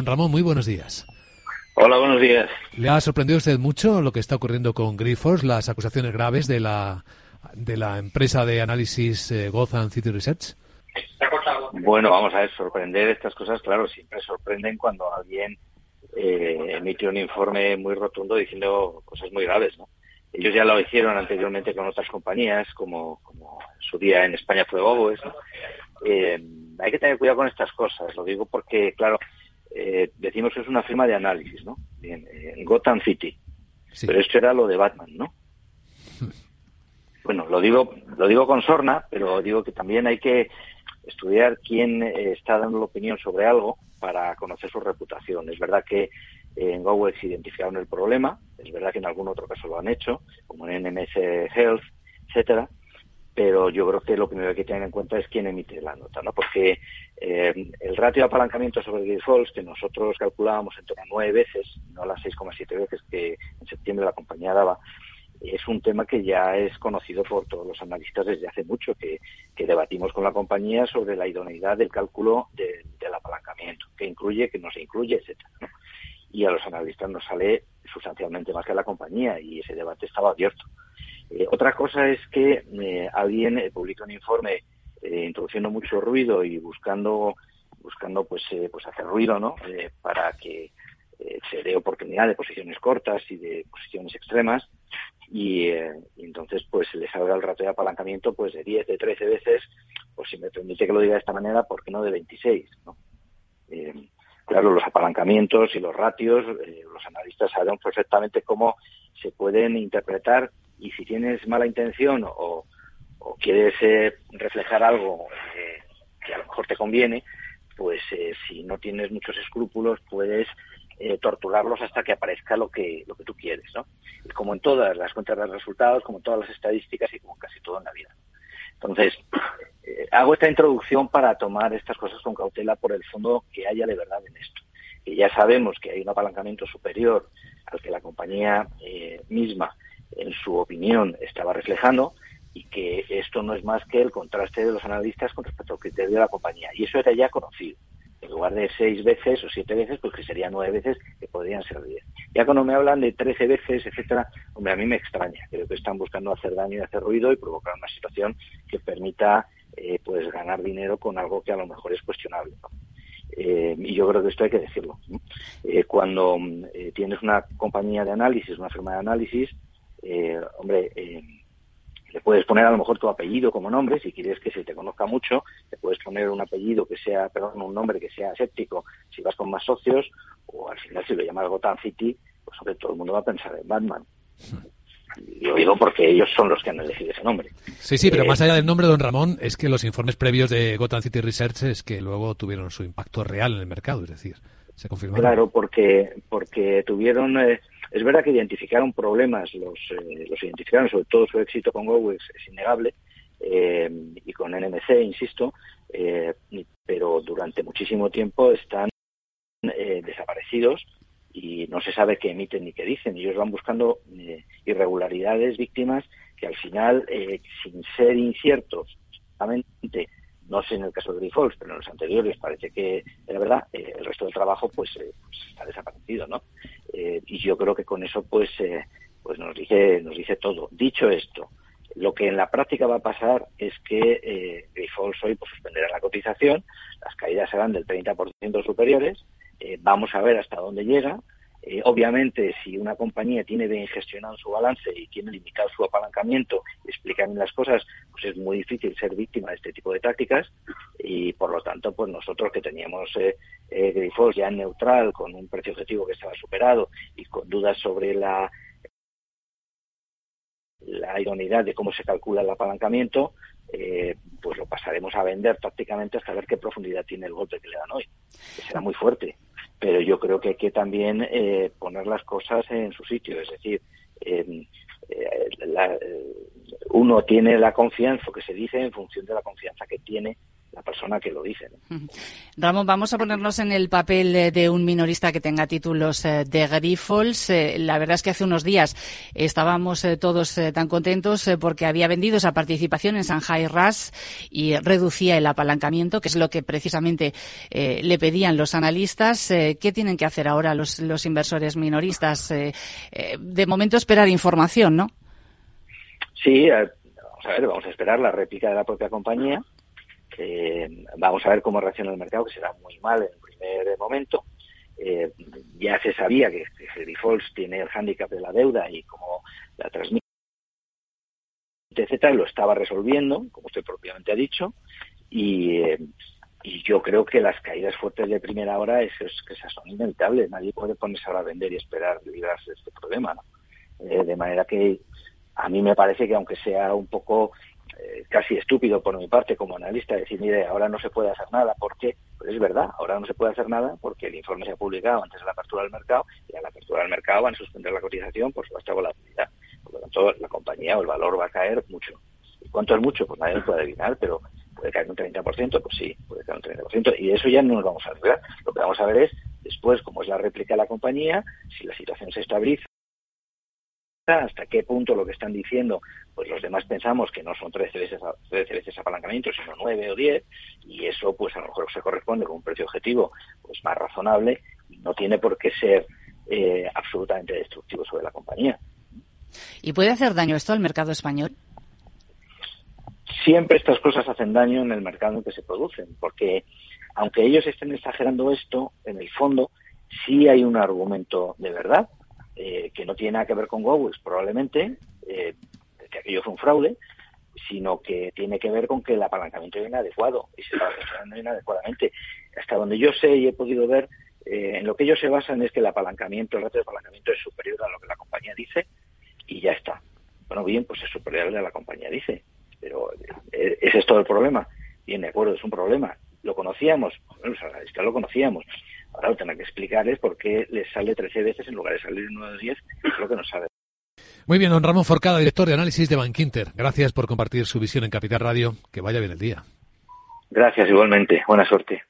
Don Ramón, muy buenos días. Hola, buenos días. ¿Le ha sorprendido usted mucho lo que está ocurriendo con Grifols, las acusaciones graves de la, de la empresa de análisis eh, Gotham City Research? Bueno, vamos a ver, sorprender estas cosas, claro, siempre sorprenden cuando alguien eh, emite un informe muy rotundo diciendo cosas muy graves, ¿no? Ellos ya lo hicieron anteriormente con otras compañías, como, como su día en España fue Bowes, ¿no? Eh, hay que tener cuidado con estas cosas, lo digo porque, claro, eh, decimos que es una firma de análisis, ¿no? Bien, en Gotham City. Pero esto era lo de Batman, ¿no? Bueno, lo digo, lo digo con sorna, pero digo que también hay que estudiar quién eh, está dando la opinión sobre algo para conocer su reputación. Es verdad que eh, en GoWex identificaron el problema, es verdad que en algún otro caso lo han hecho, como en NMS Health, etcétera, pero yo creo que lo primero que hay que tener en cuenta es quién emite la nota, ¿no? Porque eh, el ratio de apalancamiento sobre el Falls, que nosotros calculábamos en torno a nueve veces, no las 6,7 veces que en septiembre la compañía daba, es un tema que ya es conocido por todos los analistas desde hace mucho, que, debatimos con la compañía sobre la idoneidad del cálculo del apalancamiento, que incluye, que no se incluye, etcétera. Y a los analistas nos sale sustancialmente más que a la compañía y ese debate estaba abierto. Eh, otra cosa es que eh, alguien eh, publica un informe introduciendo mucho ruido y buscando buscando pues pues hacer ruido no para que se dé oportunidad de posiciones cortas y de posiciones extremas y, entonces pues les salga el rato de apalancamiento pues de 10, de 13 veces, o si me permite que lo diga de esta manera, ¿por qué no de 26? ¿no? claro, los apalancamientos y los ratios, los analistas saben perfectamente cómo se pueden interpretar y si tienes mala intención o, quieres eh, reflejar algo eh, que a lo mejor te conviene, pues eh, si no tienes muchos escrúpulos puedes torturarlos hasta que aparezca lo que lo que tú quieres, ¿no? como en todas las cuentas de resultados, como en todas las estadísticas y como casi todo en la vida. Entonces, hago esta introducción para tomar estas cosas con cautela por el fondo que haya de verdad en esto. Que ya sabemos que hay un apalancamiento superior al que la compañía misma en su opinión, estaba reflejando y que esto no es más que el contraste de los analistas con respecto al criterio de la compañía. Y eso era ya conocido. En lugar de seis veces o siete veces, pues que serían nueve veces, que podrían ser diez. Ya cuando me hablan de trece veces, etcétera, hombre, a mí me extraña. Creo que están buscando hacer daño y hacer ruido y provocar una situación que permita eh, pues ganar dinero con algo que a lo mejor es cuestionable. Eh, y yo creo que esto hay que decirlo. Eh, cuando tienes una compañía de análisis, una firma de análisis, eh, hombre, eh, le puedes poner a lo mejor tu apellido como nombre, si quieres que se te conozca mucho, le puedes poner un apellido que sea, perdón, un nombre que sea escéptico si vas con más socios, o al final si lo llamas Gotham City, pues hombre, todo el mundo va a pensar en Batman. Y lo digo porque ellos son los que han elegido ese nombre. Sí, sí, pero eh, más allá del nombre, don Ramón, es que los informes previos de Gotham City Research es que luego tuvieron su impacto real en el mercado, es decir, se confirmaron. Claro, porque, porque tuvieron es verdad que identificaron problemas, los, eh, los identificaron, sobre todo su éxito con GoWex es innegable, eh, y con NMC, insisto, eh, pero durante muchísimo tiempo están desaparecidos y no se sabe qué emiten ni qué dicen. Ellos van buscando irregularidades, víctimas, que al final, sin ser inciertos, no sé en el caso de Grifols, pero en los anteriores parece que, la verdad, el resto del trabajo pues, pues está desaparecido, ¿no? Eh, y yo creo que con eso pues eh, pues nos dice nos dice todo dicho esto lo que en la práctica va a pasar es que eh, Grifols hoy pues suspenderá la cotización las caídas serán del 30% superiores eh, vamos a ver hasta dónde llega eh, obviamente, si una compañía tiene bien gestionado su balance y tiene limitado su apalancamiento y explican las cosas, pues es muy difícil ser víctima de este tipo de tácticas. Y, por lo tanto, pues nosotros que teníamos eh, eh ya en neutral, con un precio objetivo que estaba superado y con dudas sobre la la de cómo se calcula el apalancamiento, eh, pues lo pasaremos a vender tácticamente hasta ver qué profundidad tiene el golpe que le dan hoy, será muy fuerte pero yo creo que hay que también eh, poner las cosas en su sitio, es decir, eh, uno tiene la confianza, que se dice, en función de la confianza que tiene la persona que lo dice. Ramón, vamos a ponernos en el papel de un minorista que tenga títulos eh, de Grifols. Eh, la verdad es que hace unos días estábamos eh, todos tan contentos porque había vendido esa participación en Shanghai RAS y reducía el apalancamiento, que es lo que precisamente le pedían los analistas. ¿Qué tienen que hacer ahora los, los inversores minoristas? de momento esperar información, ¿no? Sí, vamos a ver, vamos a esperar la réplica de la propia compañía eh, vamos a ver cómo reacciona el mercado, que será muy mal en el primer momento. Eh, ya se sabía que, que tiene el hándicap de la deuda y como la transmite etcétera, lo estaba resolviendo, como usted propiamente ha dicho, y, eh, yo creo que las caídas fuertes de primera hora es, que esas son inevitables. Nadie puede ponerse ahora a vender y esperar librarse de este problema. de manera que a mí me parece que aunque sea un poco eh, casi estúpido por mi parte como analista decir, mire, ahora no se puede hacer nada. ¿Por qué? Pues es verdad, ahora no se puede hacer nada porque el informe se ha publicado antes de la apertura del mercado y a la apertura del mercado van a suspender la cotización por su la volatilidad. Por lo tanto, la compañía o el valor va a caer mucho. ¿Y cuánto es mucho? Pues nadie lo puede adivinar, pero puede caer un 30%, pues sí, puede caer un 30%. Y de eso ya no nos vamos a librar. Lo que vamos a ver es, después, cómo es la réplica de la compañía, si la situación se estabiliza, hasta qué punto lo que están diciendo, pues los demás pensamos que no son 13 veces, 13 veces apalancamiento, sino 9 o 10, y eso pues a lo mejor se corresponde con un precio objetivo pues más razonable y no tiene por qué ser eh, absolutamente destructivo sobre la compañía. ¿Y puede hacer daño esto al mercado español? Siempre estas cosas hacen daño en el mercado en que se producen, porque aunque ellos estén exagerando esto, en el fondo sí hay un argumento de verdad que no tiene nada que ver con GoWex, probablemente, eh, que aquello fue un fraude, sino que tiene que ver con que el apalancamiento es inadecuado y se está gestionando inadecuadamente. Hasta donde yo sé y he podido ver, eh, en lo que ellos se basan es que el apalancamiento, el ratio de apalancamiento es superior a lo que la compañía dice y ya está. Bueno, bien, pues es superior a lo que la compañía dice, pero ese es todo el problema. Bien, de acuerdo, es un problema. Lo conocíamos, bueno, los lo conocíamos. Ahora tengo que explicarles por qué les sale 13 veces en lugar de salir 9 o 10, es lo que no sabe. Muy bien, don Ramón Forcada, director de análisis de Bankinter. Gracias por compartir su visión en Capital Radio. Que vaya bien el día. Gracias, igualmente. Buena suerte.